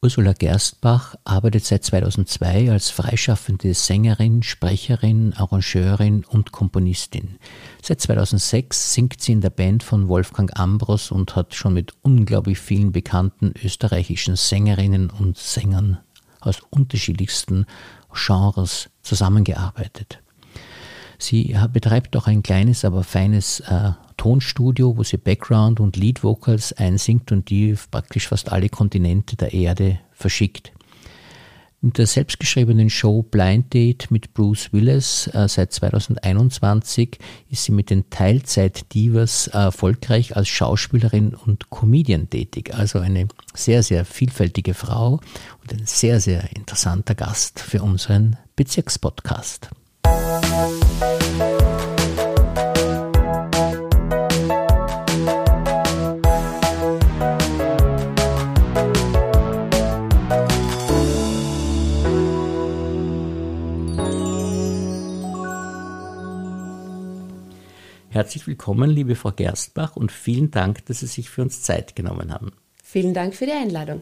Ursula Gerstbach arbeitet seit 2002 als freischaffende Sängerin, Sprecherin, Arrangeurin und Komponistin. Seit 2006 singt sie in der Band von Wolfgang Ambros und hat schon mit unglaublich vielen bekannten österreichischen Sängerinnen und Sängern aus unterschiedlichsten Genres zusammengearbeitet. Sie betreibt auch ein kleines, aber feines äh, Tonstudio, wo sie Background- und Lead-Vocals einsingt und die praktisch fast alle Kontinente der Erde verschickt. In der selbstgeschriebenen Show Blind Date mit Bruce Willis äh, seit 2021 ist sie mit den Teilzeit-Divas äh, erfolgreich als Schauspielerin und Comedian tätig. Also eine sehr, sehr vielfältige Frau und ein sehr, sehr interessanter Gast für unseren Bezirkspodcast. Musik Herzlich willkommen, liebe Frau Gerstbach, und vielen Dank, dass Sie sich für uns Zeit genommen haben. Vielen Dank für die Einladung.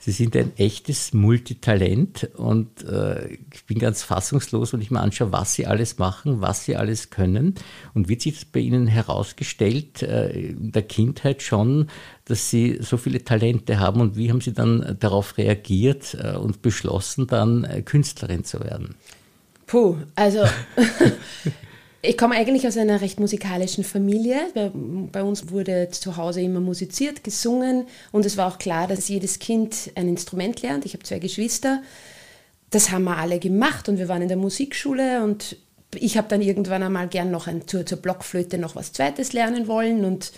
Sie sind ein echtes Multitalent und äh, ich bin ganz fassungslos, wenn ich mir anschaue, was Sie alles machen, was Sie alles können. Und wird sich das bei Ihnen herausgestellt, äh, in der Kindheit schon, dass Sie so viele Talente haben und wie haben Sie dann darauf reagiert äh, und beschlossen, dann äh, Künstlerin zu werden? Puh, also Ich komme eigentlich aus einer recht musikalischen Familie. Bei, uns wurde zu Hause immer musiziert, gesungen und es war auch klar, dass jedes Kind ein Instrument lernt. Ich habe zwei Geschwister. Das haben wir alle gemacht und wir waren in der Musikschule und ich habe dann irgendwann einmal gern noch ein, zur, zur Blockflöte noch was Zweites lernen wollen und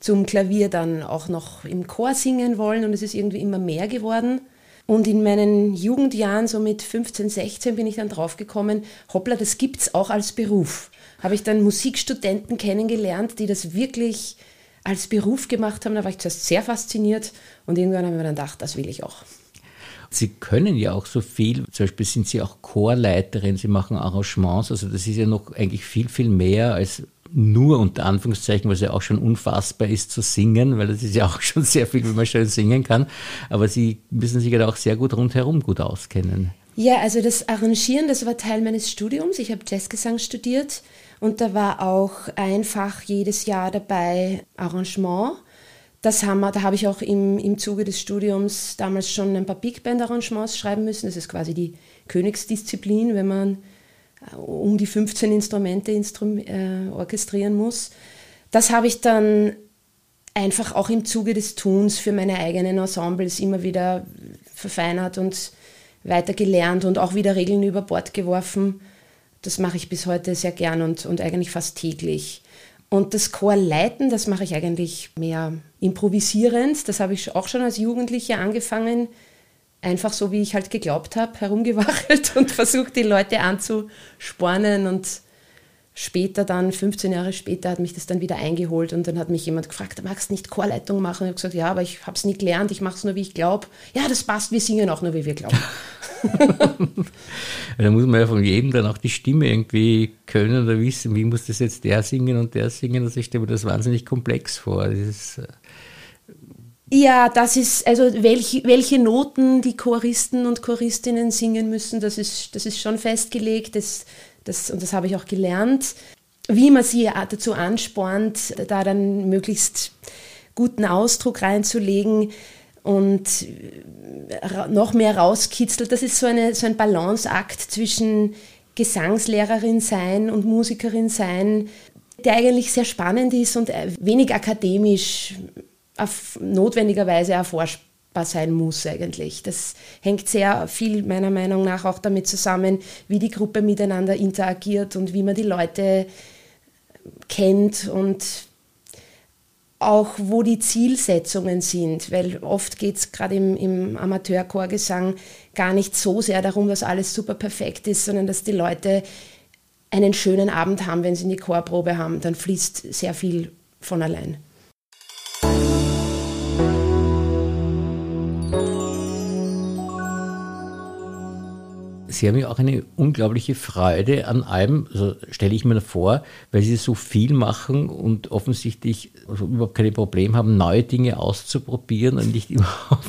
zum Klavier dann auch noch im Chor singen wollen und es ist irgendwie immer mehr geworden. Und in meinen Jugendjahren, so mit 15, 16, bin ich dann draufgekommen, hoppla, das gibt es auch als Beruf habe ich dann Musikstudenten kennengelernt, die das wirklich als Beruf gemacht haben. Da war ich zuerst sehr fasziniert und irgendwann habe ich mir dann gedacht, das will ich auch. Sie können ja auch so viel, zum Beispiel sind Sie auch Chorleiterin, Sie machen Arrangements, also das ist ja noch eigentlich viel, viel mehr als nur unter Anführungszeichen, was ja auch schon unfassbar ist zu singen, weil das ist ja auch schon sehr viel, wie man schön singen kann. Aber Sie müssen sich ja auch sehr gut rundherum gut auskennen. Ja, also das Arrangieren, das war Teil meines Studiums. Ich habe Jazzgesang studiert und da war auch einfach jedes Jahr dabei Arrangement. Das haben wir, da habe ich auch im, im Zuge des Studiums damals schon ein paar Big Band Arrangements schreiben müssen. Das ist quasi die Königsdisziplin, wenn man um die 15 Instrumente instrum, äh, orchestrieren muss. Das habe ich dann einfach auch im Zuge des Tuns für meine eigenen Ensembles immer wieder verfeinert und weiter gelernt und auch wieder Regeln über Bord geworfen das mache ich bis heute sehr gern und, und eigentlich fast täglich. Und das Chorleiten, das mache ich eigentlich mehr improvisierend. Das habe ich auch schon als Jugendliche angefangen. Einfach so, wie ich halt geglaubt habe, herumgewachelt und versucht, die Leute anzuspornen und später dann, 15 Jahre später, hat mich das dann wieder eingeholt und dann hat mich jemand gefragt, magst du nicht Chorleitung machen? Und ich habe gesagt, ja, aber ich habe es nie gelernt, ich mache es nur, wie ich glaube. Ja, das passt, wir singen auch nur, wie wir glauben. da muss man ja von jedem dann auch die Stimme irgendwie können oder wissen, wie muss das jetzt der singen und der singen. Also ich stelle mir das wahnsinnig komplex vor. Das ist, äh, ja, das ist, also welche, welche Noten die Choristen und Choristinnen singen müssen, das ist, das ist schon festgelegt. Das, das, und das habe ich auch gelernt, wie man sie dazu anspornt, da dann möglichst guten Ausdruck reinzulegen und noch mehr rauskitzelt. Das ist so, eine, so ein Balanceakt zwischen Gesangslehrerin sein und Musikerin sein, der eigentlich sehr spannend ist und wenig akademisch notwendigerweise erforscht sein muss eigentlich. Das hängt sehr viel meiner Meinung nach auch damit zusammen, wie die Gruppe miteinander interagiert und wie man die Leute kennt und auch wo die Zielsetzungen sind, weil oft geht es gerade im, im Amateurchorgesang gar nicht so sehr darum, dass alles super perfekt ist, sondern dass die Leute einen schönen Abend haben, wenn sie eine Chorprobe haben, dann fließt sehr viel von allein. Sie haben ja auch eine unglaubliche Freude an allem, also stelle ich mir vor, weil Sie so viel machen und offensichtlich also überhaupt keine Probleme haben, neue Dinge auszuprobieren und nicht immer auf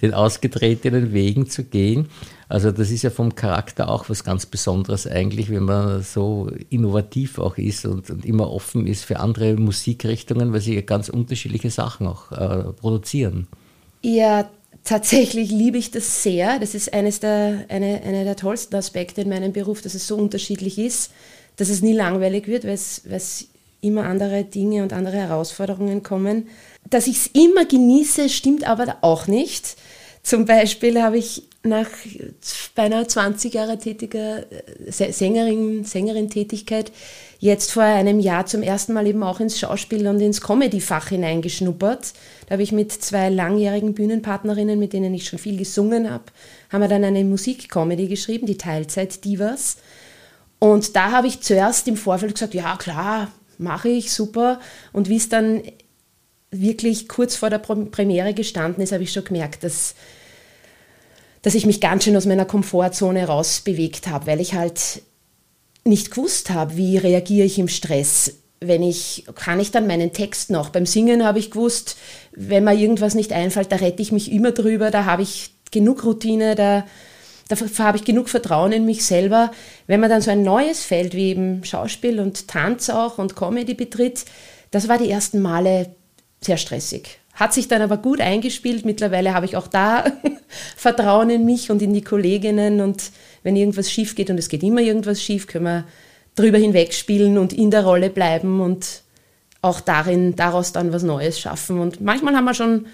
den ausgetretenen Wegen zu gehen. Also das ist ja vom Charakter auch was ganz Besonderes eigentlich, wenn man so innovativ auch ist und, und immer offen ist für andere Musikrichtungen, weil sie ja ganz unterschiedliche Sachen auch äh, produzieren. Ja, tatsächlich liebe ich das sehr. Das ist eines der, eine, eine der tollsten Aspekte in meinem Beruf, dass es so unterschiedlich ist, dass es nie langweilig wird, weil es, weil es immer andere Dinge und andere Herausforderungen kommen. Dass ich es immer genieße, stimmt aber auch nicht. Zum Beispiel habe ich nach beinahe 20 Jahre tätiger äh, Sängerin, Sängerin-Tätigkeit jetzt vor einem Jahr zum ersten Mal eben auch ins Schauspiel und ins Comedy-Fach hineingeschnuppert. Da habe ich mit zwei langjährigen Bühnenpartnerinnen, mit denen ich schon viel gesungen habe, haben wir dann eine Musik-Comedy geschrieben, die Teilzeit-Divas. Und da habe ich zuerst im Vorfeld gesagt, ja klar, mache ich, super. Und wie es dann wirklich kurz vor der Premiere gestanden ist, habe ich schon gemerkt, dass dass ich mich ganz schön aus meiner Komfortzone rausbewegt habe, weil ich halt nicht gewusst habe, wie reagiere ich im Stress. Wenn ich, kann ich dann meinen Text noch? Beim Singen habe ich gewusst, wenn mir irgendwas nicht einfällt, da rette ich mich immer drüber, da habe ich genug Routine, da, da habe ich genug Vertrauen in mich selber. Wenn man dann so ein neues Feld wie eben Schauspiel und Tanz auch und Comedy betritt, das war die ersten Male sehr stressig. Hat sich dann aber gut eingespielt. Mittlerweile habe ich auch da Vertrauen in mich und in die Kolleginnen. Und wenn irgendwas schief geht, und es geht immer irgendwas schief, können wir drüber hinwegspielen und in der Rolle bleiben und auch darin, daraus dann was Neues schaffen. Und manchmal haben wir schon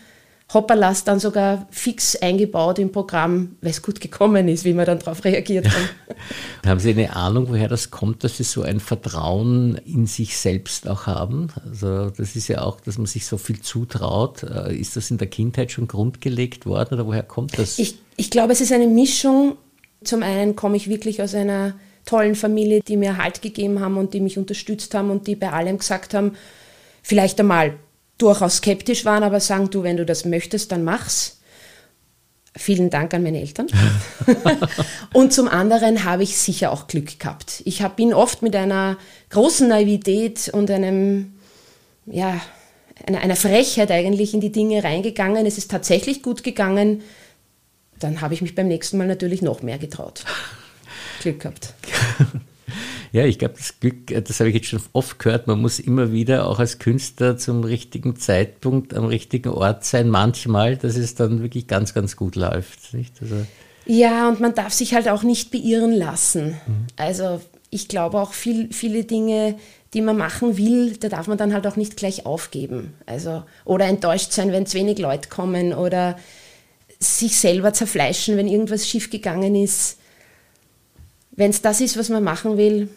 Hopperlas dann sogar fix eingebaut im Programm, weil es gut gekommen ist, wie wir dann darauf reagiert haben. haben Sie eine Ahnung, woher das kommt, dass Sie so ein Vertrauen in sich selbst auch haben? Also das ist ja auch, dass man sich so viel zutraut. Äh, ist das in der Kindheit schon grundgelegt worden oder woher kommt das? Ich, ich glaube, es ist eine Mischung. Zum einen komme ich wirklich aus einer tollen Familie, die mir Halt gegeben haben und die mich unterstützt haben und die bei allem gesagt haben, vielleicht einmal durchaus skeptisch waren, aber sagen, du, wenn du das möchtest, dann mach's. Vielen Dank an meine Eltern. und zum anderen habe ich sicher auch Glück gehabt. Ich bin oft mit einer großen Naivität und einem, ja, einer, einer Frechheit eigentlich in die Dinge reingegangen. Es ist tatsächlich gut gegangen. Dann habe ich mich beim nächsten Mal natürlich noch mehr getraut. Glück gehabt. Ja, ich glaube, das Glück, äh, das habe ich jetzt schon oft gehört, man muss immer wieder auch als Künstler zum richtigen Zeitpunkt am richtigen Ort sein, manchmal, dass es dann wirklich ganz, ganz gut läuft. Nicht? Also ja, und man darf sich halt auch nicht beirren lassen. Mhm. Also ich glaube auch viel, viele Dinge, die man machen will, da darf man dann halt auch nicht gleich aufgeben. Also, oder enttäuscht sein, wenn zu wenig Leute kommen oder sich selber zerfleischen, wenn irgendwas schiefgegangen ist. Wenn es das ist, was man machen will,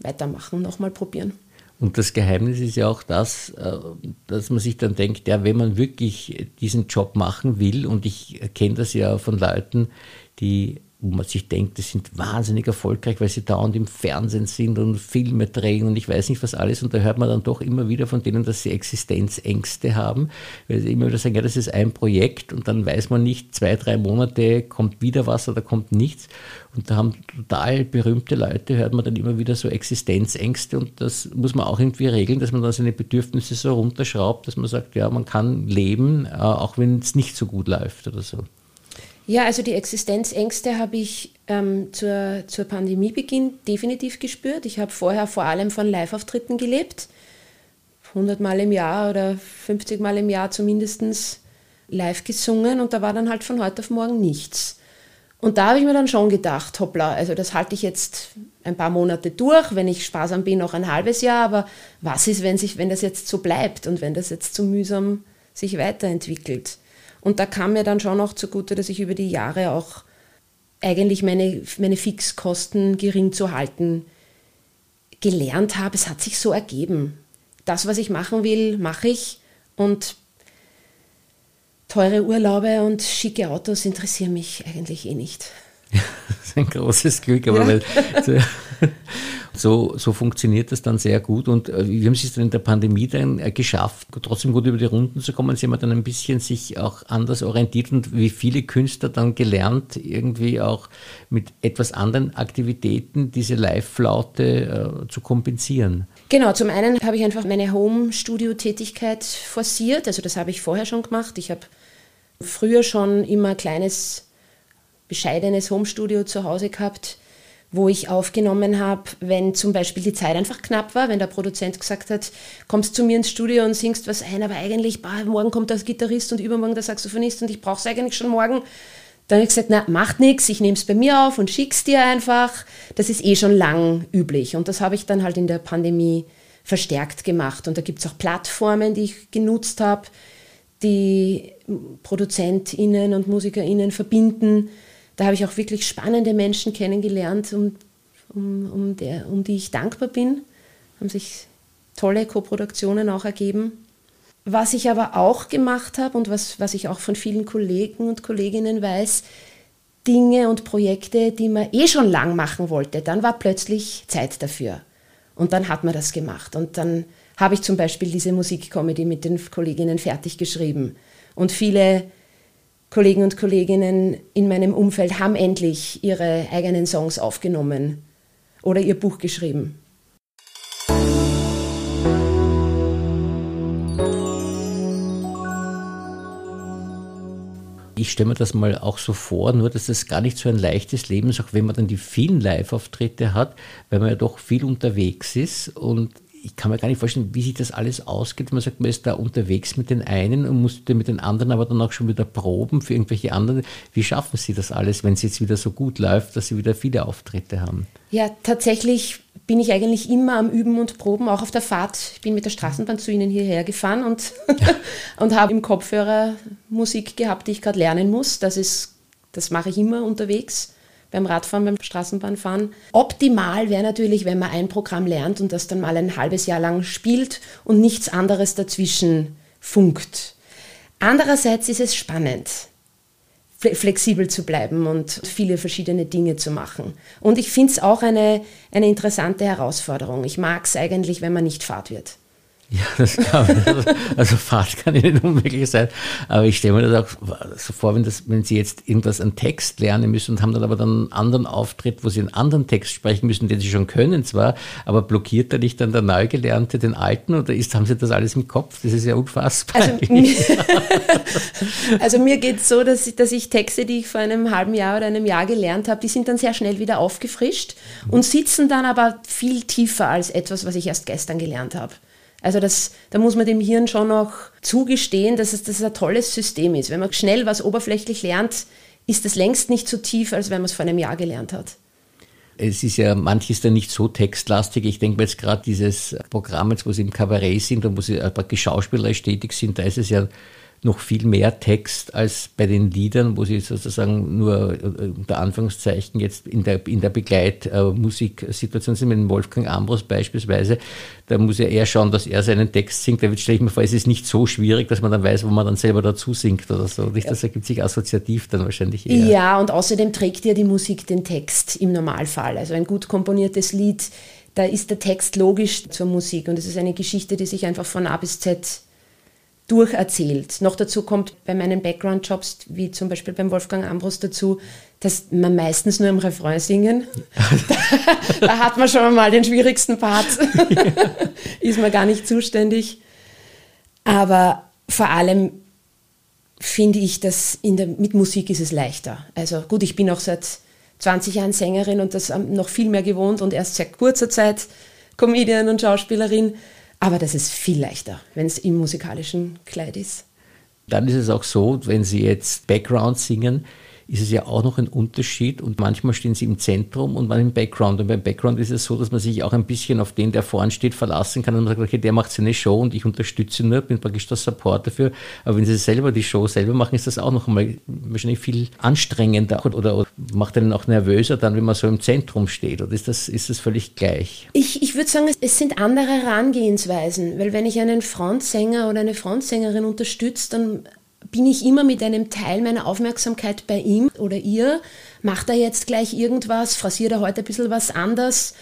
weitermachen, nochmal probieren. Und das Geheimnis ist ja auch das, äh, dass man sich dann denkt, ja, wenn man wirklich diesen Job machen will, und ich kenne das ja von Leuten, die wo man sich denkt, die sind wahnsinnig erfolgreich, weil sie dauernd im Fernsehen sind und Filme drehen und ich weiß nicht was alles. Und da hört man dann doch immer wieder von denen, dass sie Existenzängste haben, weil sie immer wieder sagen, ja, das ist ein Projekt und dann weiß man nicht, zwei, drei Monate kommt wieder was oder kommt nichts. Und da haben total berühmte Leute, hört man dann immer wieder so Existenzängste und das muss man auch irgendwie regeln, dass man dann seine Bedürfnisse so runterschraubt, dass man sagt, ja, man kann leben, äh, auch wenn es nicht so gut läuft oder so. Ja, also die Existenzängste habe ich ähm, zur, zur Pandemiebeginn definitiv gespürt. Ich habe vorher vor allem von Live-Auftritten gelebt. 100 Mal im Jahr oder 50 Mal im Jahr zumindest live gesungen und da war dann halt von heute auf morgen nichts. Und da habe ich mir dann schon gedacht, hoppla, also das halte ich jetzt ein paar Monate durch, wenn ich sparsam bin, noch ein halbes Jahr, aber was ist, wenn, sich, wenn das jetzt so bleibt und wenn das jetzt so mühsam sich weiterentwickelt? Und da kam mir dann schon auch zugute, dass ich über die Jahre auch eigentlich meine, meine Fixkosten gering zu halten gelernt habe. Es hat sich so ergeben. Das, was ich machen will, mache ich. Und teure Urlaube und schicke Autos interessieren mich eigentlich eh nicht. Das ist ein großes Glück, aber ja. weil, so, so funktioniert das dann sehr gut. Und äh, wie haben Sie es dann in der Pandemie dann äh, geschafft, trotzdem gut über die Runden zu kommen? Sie haben dann ein bisschen sich auch anders orientiert und wie viele Künstler dann gelernt, irgendwie auch mit etwas anderen Aktivitäten diese Live-Flaute äh, zu kompensieren. Genau, zum einen habe ich einfach meine Home-Studio-Tätigkeit forciert. Also das habe ich vorher schon gemacht. Ich habe früher schon immer ein kleines, bescheidenes Home-Studio zu Hause gehabt wo ich aufgenommen habe, wenn zum Beispiel die Zeit einfach knapp war, wenn der Produzent gesagt hat, kommst zu mir ins Studio und singst was ein, aber eigentlich, bah, morgen kommt der Gitarrist und übermorgen der Saxophonist und ich brauche es eigentlich schon morgen. Dann habe ich gesagt, na, macht nichts, ich nehme es bei mir auf und schick's dir einfach. Das ist eh schon lang üblich und das habe ich dann halt in der Pandemie verstärkt gemacht. Und da gibt es auch Plattformen, die ich genutzt habe, die ProduzentInnen und MusikerInnen verbinden da habe ich auch wirklich spannende Menschen kennengelernt, um, um, um, der, um die ich dankbar bin. Haben sich tolle Koproduktionen auch ergeben. Was ich aber auch gemacht habe und was, was ich auch von vielen Kollegen und Kolleginnen weiß, Dinge und Projekte, die man eh schon lang machen wollte, dann war plötzlich Zeit dafür. Und dann hat man das gemacht. Und dann habe ich zum Beispiel diese Musikcomedy mit den Kolleginnen fertig geschrieben. Und viele Kollegen und Kolleginnen in meinem Umfeld haben endlich ihre eigenen Songs aufgenommen oder ihr Buch geschrieben. Ich stelle mir das mal auch so vor, nur dass das gar nicht so ein leichtes Leben ist, auch wenn man dann die vielen Live-Auftritte hat, weil man ja doch viel unterwegs ist und ich kann mir gar nicht vorstellen, wie sich das alles ausgeht. Man sagt, man ist da unterwegs mit den einen und muss mit den anderen aber dann auch schon wieder proben für irgendwelche anderen. Wie schaffen Sie das alles, wenn es jetzt wieder so gut läuft, dass Sie wieder viele Auftritte haben? Ja, tatsächlich bin ich eigentlich immer am Üben und Proben, auch auf der Fahrt. Ich bin mit der Straßenbahn zu Ihnen hierher gefahren und, und habe im Kopfhörer Musik gehabt, die ich gerade lernen muss. Das, ist, das mache ich immer unterwegs beim Radfahren, beim Straßenbahnfahren. Optimal wäre natürlich, wenn man ein Programm lernt und das dann mal ein halbes Jahr lang spielt und nichts anderes dazwischen funkt. Andererseits ist es spannend, flexibel zu bleiben und viele verschiedene Dinge zu machen. Und ich finde es auch eine, eine interessante Herausforderung. Ich mag es eigentlich, wenn man nicht fahrt wird. Ja, das kann man. Also Fahrt kann ja nicht unmöglich sein. Aber ich stelle mir das auch so vor, wenn, das, wenn Sie jetzt irgendwas an Text lernen müssen und haben dann aber dann einen anderen Auftritt, wo Sie einen anderen Text sprechen müssen, den Sie schon können zwar, aber blockiert da nicht dann der Neugelernte den alten oder ist, haben Sie das alles im Kopf? Das ist ja unfassbar. Also, also mir geht es so, dass ich, dass ich Texte, die ich vor einem halben Jahr oder einem Jahr gelernt habe, die sind dann sehr schnell wieder aufgefrischt und sitzen dann aber viel tiefer als etwas, was ich erst gestern gelernt habe. Also das, da muss man dem Hirn schon noch zugestehen, dass es, dass ein tolles System ist. Wenn man schnell was oberflächlich lernt, ist es längst nicht so tief, als wenn man es vor einem Jahr gelernt hat. Es ist ja manches dann nicht so textlastig. Ich denke mir jetzt gerade dieses Programm, wo sie im Kabarett sind und wo sie praktisch schauspielerisch tätig sind, da ist es ja noch viel mehr Text als bei den Liedern, wo sie sozusagen nur äh, unter Anführungszeichen jetzt in der, in der Begleitmusiksituation sind, mit Wolfgang Ambros beispielsweise, da muss er eher schauen, dass er seinen Text singt. Da stelle ich mir vor, es ist nicht so schwierig, dass man dann weiß, wo man dann selber dazu singt oder so. Das ergibt sich assoziativ dann wahrscheinlich eher. Ja, und außerdem trägt ja die Musik den Text im Normalfall. Also ein gut komponiertes Lied, da ist der Text logisch zur Musik und es ist eine Geschichte, die sich einfach von A bis Z durcherzählt. Noch dazu kommt bei meinen Background-Jobs, wie zum Beispiel beim Wolfgang Ambros dazu, dass man meistens nur im Refrain singen. da, da, hat man schon mal den schwierigsten Part. Ist man gar nicht zuständig. Aber vor allem finde ich, dass der, mit Musik ist es leichter. Also gut, ich bin auch seit 20 Jahren Sängerin und das noch viel mehr gewohnt und erst seit kurzer Zeit Comedian und Schauspielerin. Aber das ist viel leichter, wenn es im musikalischen Kleid ist. Dann ist es auch so, wenn Sie jetzt Background singen, ist es ja auch noch ein Unterschied und manchmal stehen sie im Zentrum und man im Background. Und beim Background ist es so, dass man sich auch ein bisschen auf den, der vorne steht, verlassen kann und man sagt, okay, der macht seine Show und ich unterstütze nur, bin praktisch der Support dafür. Aber wenn sie selber die Show selber machen, ist das auch noch einmal wahrscheinlich viel anstrengender oder, oder macht einen auch nervöser dann, wenn man so im Zentrum steht. Oder ist das, ist das völlig gleich? Ich, ich würde sagen, es sind andere Herangehensweisen, weil wenn ich einen Frontsänger oder eine Frontsängerin unterstütze, dann bin ich immer mit einem Teil meiner Aufmerksamkeit bei ihm oder ihr. Macht er jetzt gleich irgendwas? Frasiert er heute ein bisschen was anders?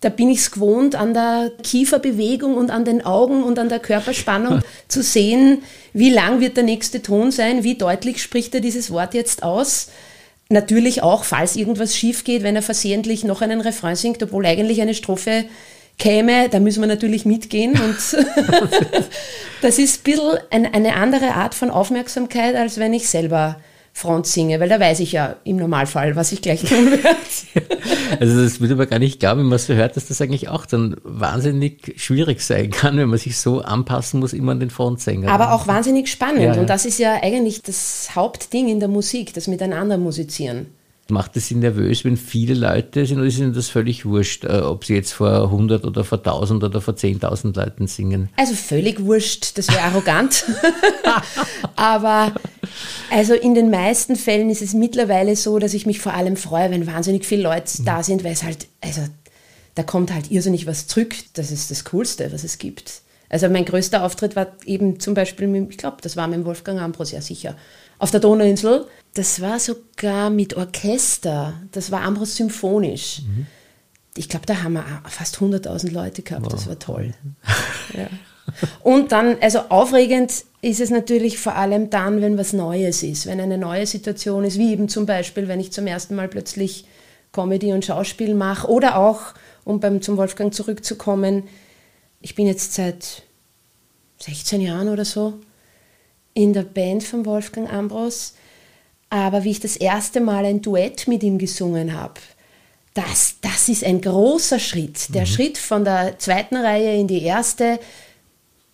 Da bin ich es gewohnt, an der Kieferbewegung und an den Augen und an der Körperspannung zu sehen, wie lang wird der nächste Ton sein, wie deutlich spricht er dieses Wort jetzt aus. Natürlich auch, falls irgendwas schief geht, wenn er versehentlich noch einen Refrain singt, obwohl eigentlich eine Strophe käme, da müssen wir natürlich mitgehen. Und das ist ein bisschen eine andere Art von Aufmerksamkeit, als wenn ich selber Front singe, weil da weiß ich ja im Normalfall, was ich gleich tun werde. Also das würde man gar nicht glauben, wenn man so hört, dass das eigentlich auch dann wahnsinnig schwierig sein kann, wenn man sich so anpassen muss, immer an den Frontsänger. Aber auch wahnsinnig spannend. Ja, ja. Und das ist ja eigentlich das Hauptding in der Musik, das Miteinander musizieren. Macht es Sie nervös, wenn viele Leute sind oder ist Ihnen das völlig wurscht, äh, ob Sie jetzt vor 100 oder vor 1000 oder vor 10.000 Leuten singen? Also völlig wurscht, das wäre arrogant. Aber also in den meisten Fällen ist es mittlerweile so, dass ich mich vor allem freue, wenn wahnsinnig viele Leute da sind, weil es halt, also da kommt halt irrsinnig was zurück. Das ist das Coolste, was es gibt. Also mein größter Auftritt war eben zum Beispiel, mit, ich glaube, das war mit Wolfgang Ambros, ja sicher, auf der Donauinsel. Das war sogar mit Orchester. Das war Ambros symphonisch. Mhm. Ich glaube, da haben wir fast 100.000 Leute gehabt. Wow. Das war toll. ja. Und dann, also aufregend ist es natürlich vor allem dann, wenn was Neues ist, wenn eine neue Situation ist, wie eben zum Beispiel, wenn ich zum ersten Mal plötzlich Comedy und Schauspiel mache oder auch, um beim, zum Wolfgang zurückzukommen, ich bin jetzt seit 16 Jahren oder so in der Band von Wolfgang Ambros. Aber wie ich das erste Mal ein Duett mit ihm gesungen habe, das, das ist ein großer Schritt. Der mhm. Schritt von der zweiten Reihe in die erste,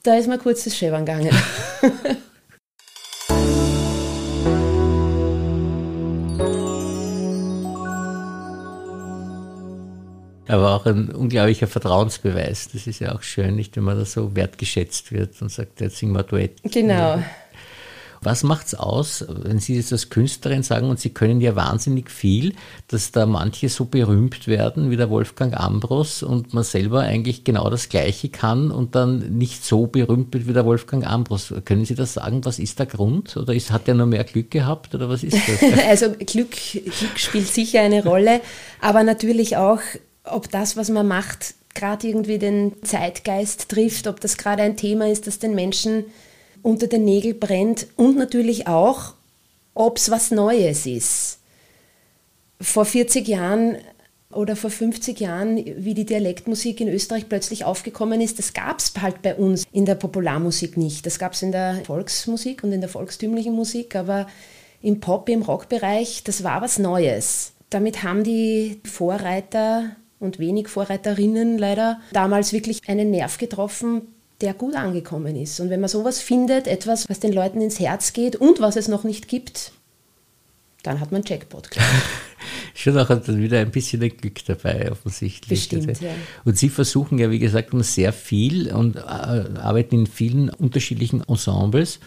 da ist mir kurz das Schäbern gegangen. Aber auch ein unglaublicher Vertrauensbeweis. Das ist ja auch schön, nicht, wenn man da so wertgeschätzt wird und sagt, jetzt singen wir Duett. Genau. Was macht es aus, wenn Sie jetzt als Künstlerin sagen, und Sie können ja wahnsinnig viel, dass da manche so berühmt werden wie der Wolfgang Ambros und man selber eigentlich genau das Gleiche kann und dann nicht so berühmt wird wie der Wolfgang Ambros. Können Sie das sagen? Was ist der Grund? Oder ist, hat er nur mehr Glück gehabt? Oder was ist das? also Glück, Glück spielt sicher eine Rolle, aber natürlich auch, ob das, was man macht, gerade irgendwie den Zeitgeist trifft, ob das gerade ein Thema ist, das den Menschen unter den Nägeln brennt und natürlich auch, ob es was Neues ist. Vor 40 Jahren oder vor 50 Jahren, wie die Dialektmusik in Österreich plötzlich aufgekommen ist, das gab es halt bei uns in der Popularmusik nicht. Das gab es in der Volksmusik und in der volkstümlichen Musik, aber im Pop, im Rockbereich, das war was Neues. Damit haben die Vorreiter und wenig Vorreiterinnen leider damals wirklich einen Nerv getroffen, der gut angekommen ist. Und wenn man sowas findet, etwas, was den Leuten ins Herz geht und was es noch nicht gibt, dann hat man Jackpot. Schon auch wieder ein bisschen ein Glück dabei, offensichtlich. Bestimmt, ja. Und Sie versuchen ja, wie gesagt, sehr viel und äh, arbeiten in vielen unterschiedlichen Ensembles.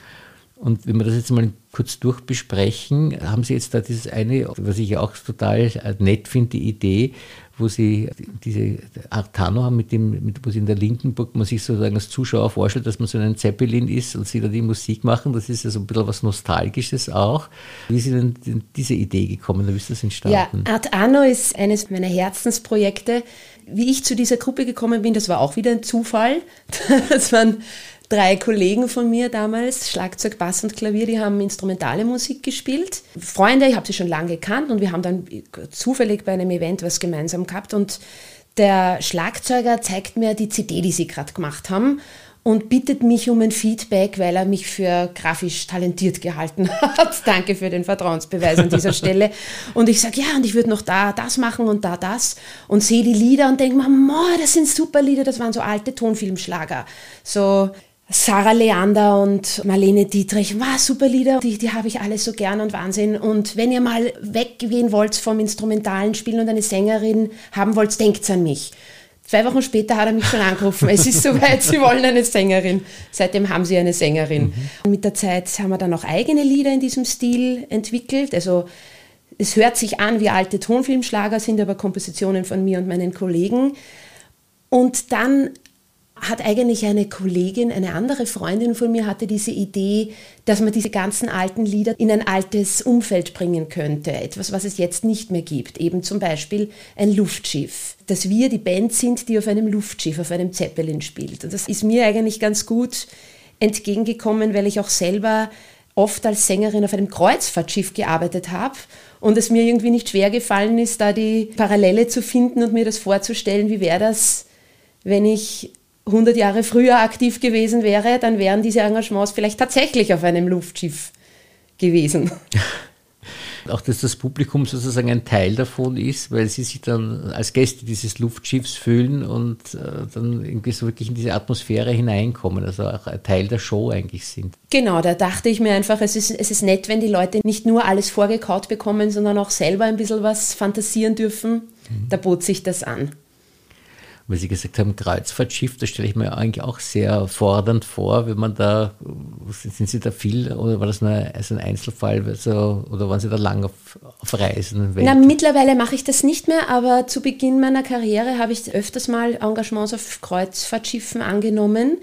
Und wenn wir das jetzt mal kurz durchbesprechen, haben Sie jetzt da dieses eine, was ich auch total nett finde, die Idee, wo sie diese Artano haben, mit dem, mit, wo sie in der Lindenburg man sich sozusagen als Zuschauer vorstellt, dass man so ein Zeppelin ist und sie da die Musik machen. Das ist ja so ein bisschen was Nostalgisches auch. Wie ist Ihnen diese Idee gekommen? Wie ist das entstanden? Ja, Art Anno ist eines meiner Herzensprojekte. Wie ich zu dieser Gruppe gekommen bin, das war auch wieder ein Zufall. Das waren drei Kollegen von mir damals, Schlagzeug, Bass und Klavier, die haben instrumentale Musik gespielt. Freunde, ich habe sie schon lange gekannt und wir haben dann zufällig bei einem Event was gemeinsam gehabt und der Schlagzeuger zeigt mir die CD, die sie gerade gemacht haben und bittet mich um ein Feedback, weil er mich für grafisch talentiert gehalten hat. Danke für den Vertrauensbeweis an dieser Stelle. Und ich sage, ja, und ich würde noch da das machen und da das und sehe die Lieder und denke mir, das sind super Lieder, das waren so alte Tonfilmschlager. So Sarah Leander und Marlene Dietrich, war super Lieder, die, die habe ich alle so gern und Wahnsinn. Und wenn ihr mal weggehen wollt vom instrumentalen Spielen und eine Sängerin haben wollt, denkt an mich. Zwei Wochen später hat er mich schon angerufen. Es ist soweit, Sie wollen eine Sängerin. Seitdem haben Sie eine Sängerin. Mhm. Mit der Zeit haben wir dann auch eigene Lieder in diesem Stil entwickelt. Also es hört sich an wie alte Tonfilmschlager, sind aber Kompositionen von mir und meinen Kollegen. Und dann hat eigentlich eine Kollegin, eine andere Freundin von mir hatte diese Idee, dass man diese ganzen alten Lieder in ein altes Umfeld bringen könnte. Etwas, was es jetzt nicht mehr gibt. Eben zum Beispiel ein Luftschiff. Dass wir die Band sind, die auf einem Luftschiff, auf einem Zeppelin spielt. Und das ist mir eigentlich ganz gut entgegengekommen, weil ich auch selber oft als Sängerin auf einem Kreuzfahrtschiff gearbeitet habe und es mir irgendwie nicht schwer gefallen ist, da die Parallele zu finden und mir das vorzustellen, wie wäre das, wenn ich 100 Jahre früher aktiv gewesen wäre, dann wären diese Engagements vielleicht tatsächlich auf einem Luftschiff gewesen. Auch dass das Publikum sozusagen ein Teil davon ist, weil sie sich dann als Gäste dieses Luftschiffs fühlen und äh, dann irgendwie so wirklich in diese Atmosphäre hineinkommen, also auch ein Teil der Show eigentlich sind. Genau, da dachte ich mir einfach, es ist, es ist nett, wenn die Leute nicht nur alles vorgekaut bekommen, sondern auch selber ein bisschen was fantasieren dürfen. Mhm. Da bot sich das an weil Sie gesagt haben, Kreuzfahrtschiff, das stelle ich mir eigentlich auch sehr fordernd vor, wenn man da, sind Sie da viel oder war das nur ein Einzelfall also, oder waren Sie da lang auf, auf Reisen? Na, mittlerweile mache ich das nicht mehr, aber zu Beginn meiner Karriere habe ich öfters mal Engagements auf Kreuzfahrtschiffen angenommen.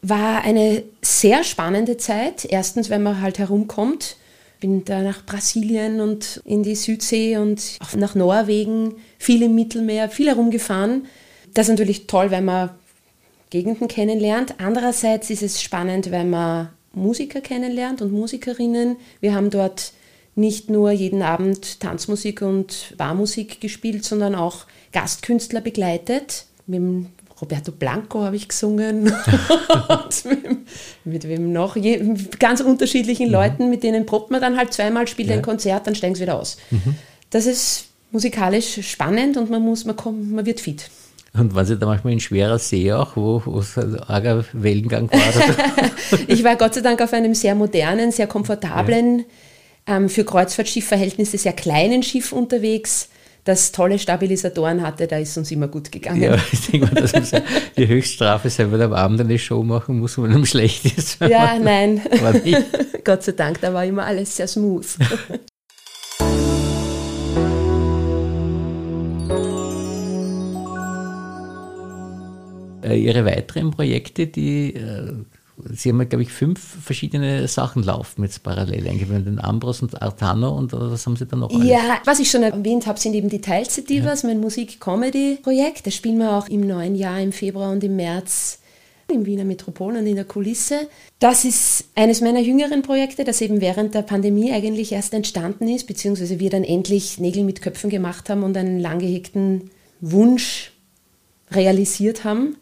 War eine sehr spannende Zeit. Erstens, wenn man halt herumkommt. Bin da nach Brasilien und in die Südsee und auch nach Norwegen, viel im Mittelmeer, viel herumgefahren das ist natürlich toll, wenn man Gegenden kennenlernt. Andererseits ist es spannend, wenn man Musiker kennenlernt und Musikerinnen. Wir haben dort nicht nur jeden Abend Tanzmusik und Barmusik gespielt, sondern auch Gastkünstler begleitet. Mit Roberto Blanco habe ich gesungen. mit, mit, wem noch? Ganz unterschiedlichen mhm. Leuten, mit denen probt man dann halt zweimal, spielt ja. ein Konzert, dann steigen sie wieder aus. Mhm. Das ist musikalisch spannend und man muss, man kommt, man wird fit. Und waren Sie da manchmal in schwerer See auch, wo, es ein arger Wellengang war? ich war Gott sei Dank auf einem sehr modernen, sehr komfortablen, ja. ähm, für Kreuzfahrtschiffverhältnisse sehr kleinen Schiff unterwegs, das tolle Stabilisatoren hatte, da ist uns immer gut gegangen. Ja, ich denke mal, das muss die Höchststrafe sein, wenn man am Abend eine Show machen muss, wenn einem schlecht ist. Ja, nein. Gott sei Dank, da war immer alles sehr smooth. ihre weiteren Projekte, die äh, Sie haben, glaube ich, fünf verschiedene Sachen laufen jetzt parallel. Eigentlich den Ambros und Artano und was haben Sie da noch? Alles? Ja, was ich schon erwähnt habe, sind eben die Teilsativas, ja. mein Musik-Comedy-Projekt. Das spielen wir auch im neuen Jahr, im Februar und im März im Wiener Metropol und in der Kulisse. Das ist eines meiner jüngeren Projekte, das eben während der Pandemie eigentlich erst entstanden ist, beziehungsweise wir dann endlich Nägel mit Köpfen gemacht haben und einen lang gehegten Wunsch realisiert haben.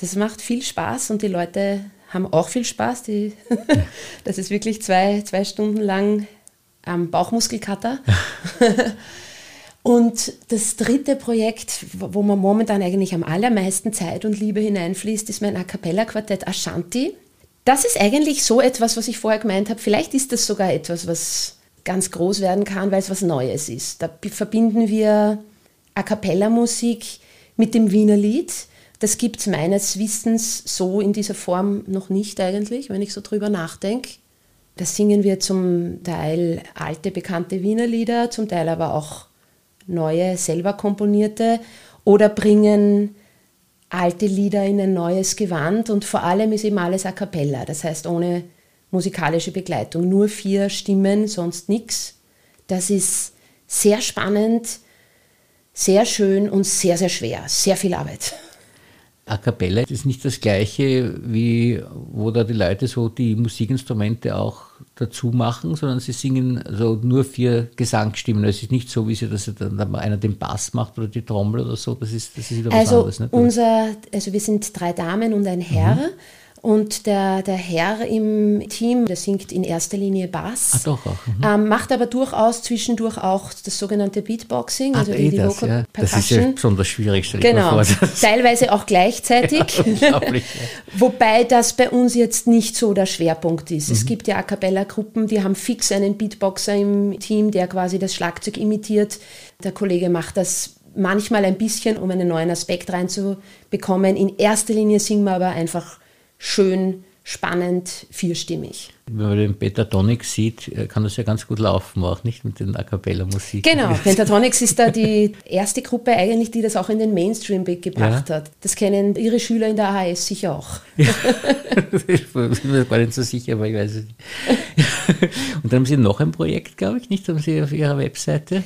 Das macht viel Spaß und die Leute haben auch viel Spaß. Die, das ist wirklich zwei, zwei Stunden lang am Bauchmuskelkater. und das dritte Projekt, wo man momentan eigentlich am allermeisten Zeit und Liebe hineinfließt, ist mein A Cappella-Quartett Ashanti. Das ist eigentlich so etwas, was ich vorher gemeint habe. Vielleicht ist das sogar etwas, was ganz groß werden kann, weil es was Neues ist. Da verbinden wir A Cappella-Musik mit dem Wiener Lied das gibt es meines Wissens so in dieser Form noch nicht eigentlich, wenn ich so drüber nachdenke. Da singen wir zum Teil alte, bekannte Wiener Lieder, zum Teil aber auch neue, selber komponierte oder bringen alte Lieder in ein neues Gewand und vor allem ist eben alles a cappella, das heißt ohne musikalische Begleitung, nur vier Stimmen, sonst nichts. Das ist sehr spannend, sehr schön und sehr, sehr schwer, sehr viel Arbeit. A cappella ist nicht das gleiche, wie wo da die Leute so die Musikinstrumente auch dazu machen, sondern sie singen so nur vier Gesangsstimmen. Es ist nicht so, wie sie das dann einer den Bass macht oder die Trommel oder so. Das ist, das ist wieder was also anderes. Nicht? Unser, also wir sind drei Damen und ein Herr. Mhm. Und der, der Herr im Team, der singt in erster Linie Bass, ah, doch auch. Mhm. Ähm, macht aber durchaus zwischendurch auch das sogenannte Beatboxing, also ah, die, das, Vocal ja. Percussion. Das ist ja besonders schwierig, stelle genau. vor. Teilweise auch gleichzeitig. Wobei das bei uns jetzt nicht so der Schwerpunkt ist. Mhm. Es gibt ja A Cappella-Gruppen, die haben fix einen Beatboxer im Team, der quasi das Schlagzeug imitiert. Der Kollege macht das manchmal ein bisschen, um einen neuen Aspekt reinzubekommen. In erster Linie singen wir aber einfach schön, spannend, vierstimmig. Wenn man den Pentatonix sieht, äh, kann das ja ganz gut laufen, auch nicht mit den A Cappella-Musik. Genau, Pentatonix ist da die erste Gruppe eigentlich, die das auch in den Mainstream gebracht ja. hat. Das kennen ihre Schüler in der AHS sicher auch. Ja, ich bin mir gar nicht so sicher, aber ich weiß es nicht. Und dann haben Sie noch ein Projekt, glaube ich, nicht? Haben Sie auf Ihrer Webseite?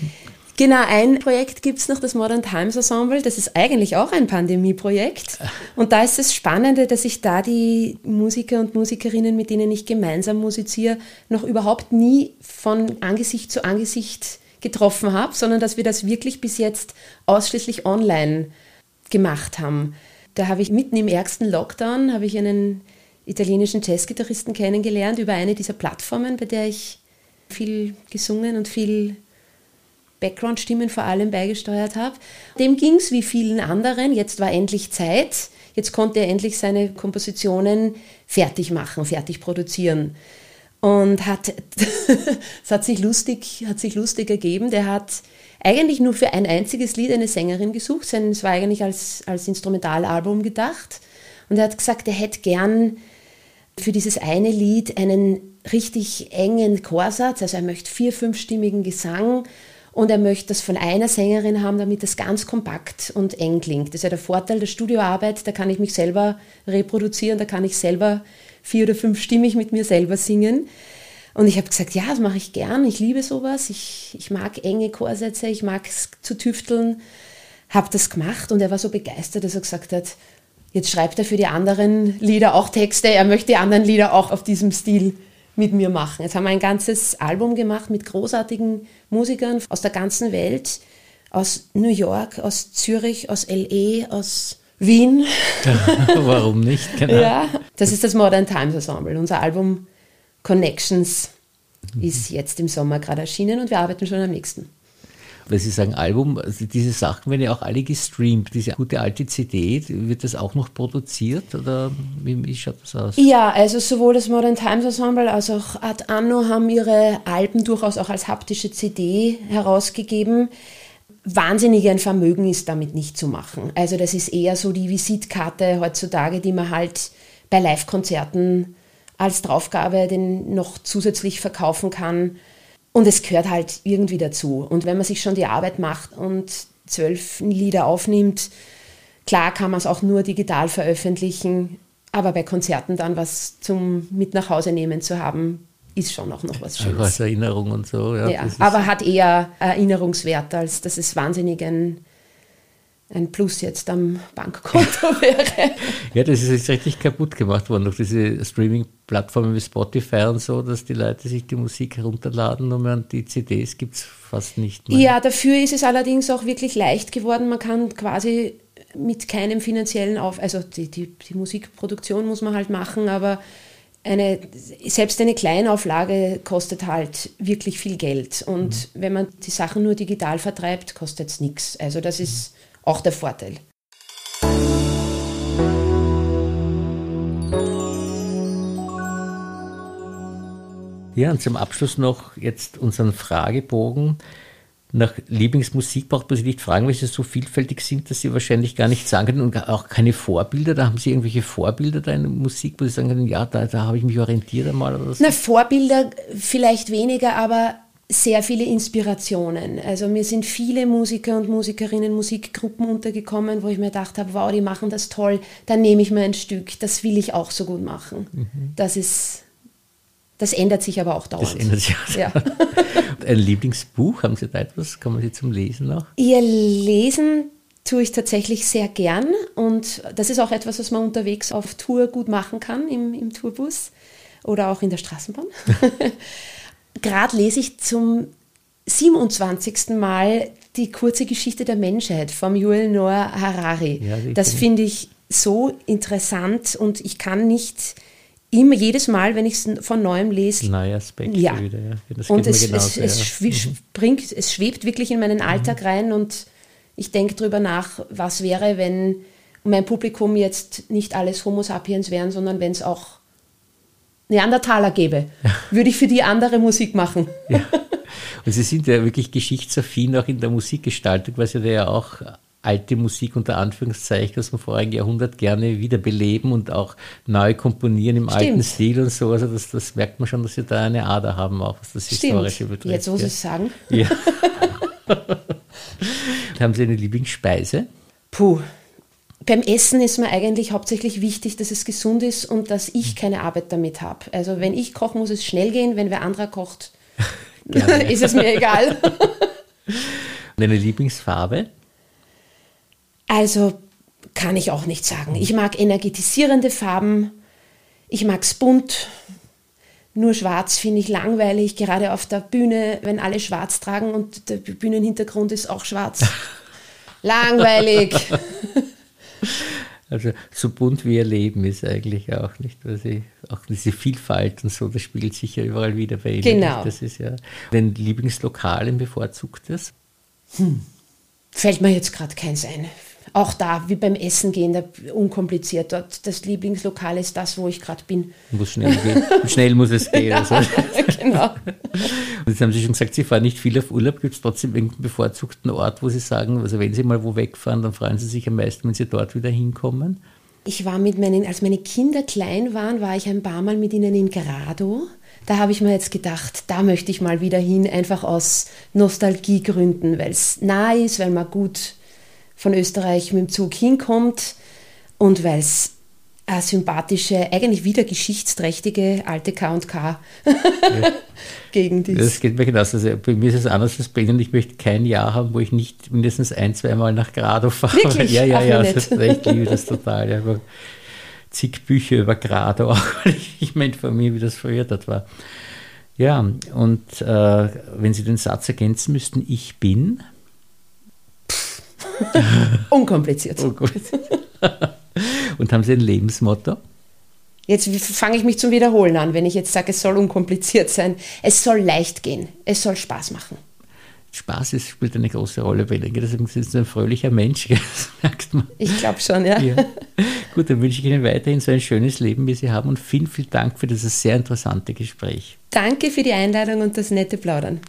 Genau, ein Projekt gibt es noch, das Modern Times Ensemble. Das ist eigentlich auch ein Pandemieprojekt. Und da ist das Spannende, dass ich da die Musiker und Musikerinnen, mit denen ich gemeinsam musiziere, noch überhaupt nie von Angesicht zu Angesicht getroffen habe, sondern dass wir das wirklich bis jetzt ausschließlich online gemacht haben. Da habe ich mitten im ärgsten Lockdown habe ich einen italienischen Jazzgitarristen kennengelernt über eine dieser Plattformen, bei der ich viel gesungen und viel Background-Stimmen vor allem beigesteuert habe. Dem ging es wie vielen anderen. Jetzt war endlich Zeit. Jetzt konnte er endlich seine Kompositionen fertig machen, fertig produzieren. Und hat, es hat sich lustig, hat sich lustig ergeben. Der hat eigentlich nur für ein einziges Lied eine Sängerin gesucht. Es war eigentlich als, als Instrumentalalbum gedacht. Und er hat gesagt, er hätte gern für dieses eine Lied einen richtig engen Chorsatz. Also er möchte vier, fünfstimmigen Gesang und er möchte das von einer Sängerin haben, damit das ganz kompakt und eng klingt. Das ist ja der Vorteil der Studioarbeit, da kann ich mich selber reproduzieren, da kann ich selber vier oder fünf stimmig mit mir selber singen. Und ich habe gesagt, ja, das mache ich gern, ich liebe sowas, ich, ich mag enge Chorsätze, ich mag es zu tüfteln, habe das gemacht und er war so begeistert, dass er gesagt hat, jetzt schreibt er für die anderen Lieder auch Texte, er möchte die anderen Lieder auch auf diesem Stil mit mir machen. Jetzt haben wir ein ganzes Album gemacht mit großartigen Musikern aus der ganzen Welt, aus New York, aus Zürich, aus LE, aus Wien. Warum nicht? Genau. Ja, das ist das Modern Times Ensemble. Unser Album Connections ist jetzt im Sommer gerade erschienen und wir arbeiten schon am nächsten weil Sie sagen Album, also diese Sachen werden ja auch alle gestreamt. Diese gute alte CD, wird das auch noch produziert oder wie, wie schaut das aus? Ja, also sowohl das Modern Times Ensemble als auch Ad Anno haben ihre Alben durchaus auch als haptische CD herausgegeben. Wahnsinnig ein Vermögen ist damit nicht zu machen. Also das ist eher so die Visitkarte heutzutage, die man halt bei Live-Konzerten als Draufgabe den noch zusätzlich verkaufen kann. Und es gehört halt irgendwie dazu. Und wenn man sich schon die Arbeit macht und zwölf Lieder aufnimmt, klar kann man es auch nur digital veröffentlichen, aber bei Konzerten dann was zum mit nach Hause nehmen zu haben, ist schon auch noch was Schönes. Als Erinnerung und so. Ja, ja aber hat eher Erinnerungswert, als dass es wahnsinnig ein Plus jetzt am Bankkonto wäre. ja, das ist jetzt richtig kaputt gemacht worden durch diese Streaming-Plattformen wie Spotify und so, dass die Leute sich die Musik herunterladen und die CDs gibt es fast nicht mehr. Ja, dafür ist es allerdings auch wirklich leicht geworden. Man kann quasi mit keinem finanziellen Auf... Also die, die, die Musikproduktion muss man halt machen, aber eine, selbst eine Kleinauflage kostet halt wirklich viel Geld. Und mhm. wenn man die Sachen nur digital vertreibt, kostet es nichts. Also das ist auch der Vorteil. Ja, und zum Abschluss noch jetzt unseren Fragebogen. Nach Lieblingsmusik braucht man sich nicht fragen, weil sie so vielfältig sind, dass sie wahrscheinlich gar nicht sagen können und auch keine Vorbilder. Da haben Sie irgendwelche Vorbilder da in der Musik, wo Sie sagen können, ja, da, da habe ich mich orientiert einmal oder so? Na, Vorbilder vielleicht weniger, aber sehr viele Inspirationen. Also mir sind viele Musiker und Musikerinnen, Musikgruppen untergekommen, wo ich mir gedacht habe, wow, die machen das toll, dann nehme ich mir ein Stück, das will ich auch so gut machen. Mhm. Das ist, das ändert sich aber auch dauernd. Das ändert sich auch. Ja. ein Lieblingsbuch, haben Sie da etwas, kann man Sie zum Lesen noch? Ihr Lesen tue ich tatsächlich sehr gern und das ist auch etwas, was man unterwegs auf Tour gut machen kann, im, im Tourbus oder auch in der Straßenbahn. gerade lese ich zum 27. Mal die kurze Geschichte der Menschheit vom Yuval Noah Harari. Ja, das finde ich so interessant und ich kann nicht immer jedes Mal, wenn ich es von neuem lese. Neue Aspekte ja. wieder. Ja. Das und es, genauso, es, es, ja. springt, es schwebt wirklich in meinen Alltag mhm. rein und ich denke darüber nach, was wäre, wenn mein Publikum jetzt nicht alles Homo sapiens wären, sondern wenn es auch Neandertaler gäbe, würde ich für die andere Musik machen. Ja. Und Sie sind ja wirklich geschichtsaffin auch in der Musikgestaltung, weil Sie da ja auch alte Musik unter Anführungszeichen aus dem vorigen Jahrhundert gerne wiederbeleben und auch neu komponieren im Stimmt. alten Stil und so. Also das, das merkt man schon, dass sie da eine Ader haben, auch was das Historische Stimmt. betrifft. Jetzt muss ja. ich sagen. Ja. haben Sie eine Lieblingsspeise? Puh. Beim Essen ist mir eigentlich hauptsächlich wichtig, dass es gesund ist und dass ich keine Arbeit damit habe. Also wenn ich koche, muss es schnell gehen. Wenn wer anderer kocht, ist es mir egal. Und eine Lieblingsfarbe? Also kann ich auch nicht sagen. Ich mag energetisierende Farben. Ich mag es bunt. Nur schwarz finde ich langweilig, gerade auf der Bühne, wenn alle schwarz tragen und der Bühnenhintergrund ist auch schwarz. langweilig. Also so bunt wie ihr Leben ist eigentlich auch nicht, weil sie auch diese Vielfalt und so, das spiegelt sich ja überall wieder bei Ihnen. Genau. Das ist ja ein Lieblingslokal, ein bevorzugtes. Fällt mir jetzt gerade keins ein. Auch da, wie beim Essen gehen, da, unkompliziert. Dort das Lieblingslokal ist das, wo ich gerade bin. Muss schnell gehen. schnell muss es gehen. Also. genau. Und jetzt haben Sie schon gesagt, Sie fahren nicht viel auf Urlaub. Gibt es trotzdem irgendeinen bevorzugten Ort, wo Sie sagen, also wenn Sie mal wo wegfahren, dann freuen Sie sich am meisten, wenn Sie dort wieder hinkommen? Ich war mit meinen, als meine Kinder klein waren, war ich ein paar Mal mit ihnen in Grado. Da habe ich mir jetzt gedacht, da möchte ich mal wieder hin, einfach aus Nostalgiegründen, weil es nah ist, weil man gut von Österreich mit dem Zug hinkommt und weil es eine sympathische, eigentlich wieder geschichtsträchtige alte K&K Gegend ist. Das geht mir genauso. Also bei mir ist es anders als bei Ihnen. Ich möchte kein Jahr haben, wo ich nicht mindestens ein, zweimal nach Grado fahre. Wirklich? Ja, ja, Ach, ja. Das ist, ich liebe das total. Ja, zig Bücher über Grado auch, weil ich, von mir, wie das früher dort war. Ja, und äh, wenn Sie den Satz ergänzen müssten, ich bin. Unkompliziert. Gut. und haben Sie ein Lebensmotto? Jetzt fange ich mich zum Wiederholen an, wenn ich jetzt sage, es soll unkompliziert sein. Es soll leicht gehen. Es soll Spaß machen. Spaß ist, spielt eine große Rolle bei Ihnen. Deswegen sind Sie ein fröhlicher Mensch, das merkt man. Ich glaube schon, ja. Ja. Gut, dann wünsche ich Ihnen weiterhin so ein schönes Leben, wie Sie haben und vielen, vielen Dank für dieses sehr interessante Gespräch. Danke für die Einladung und das nette Plaudern.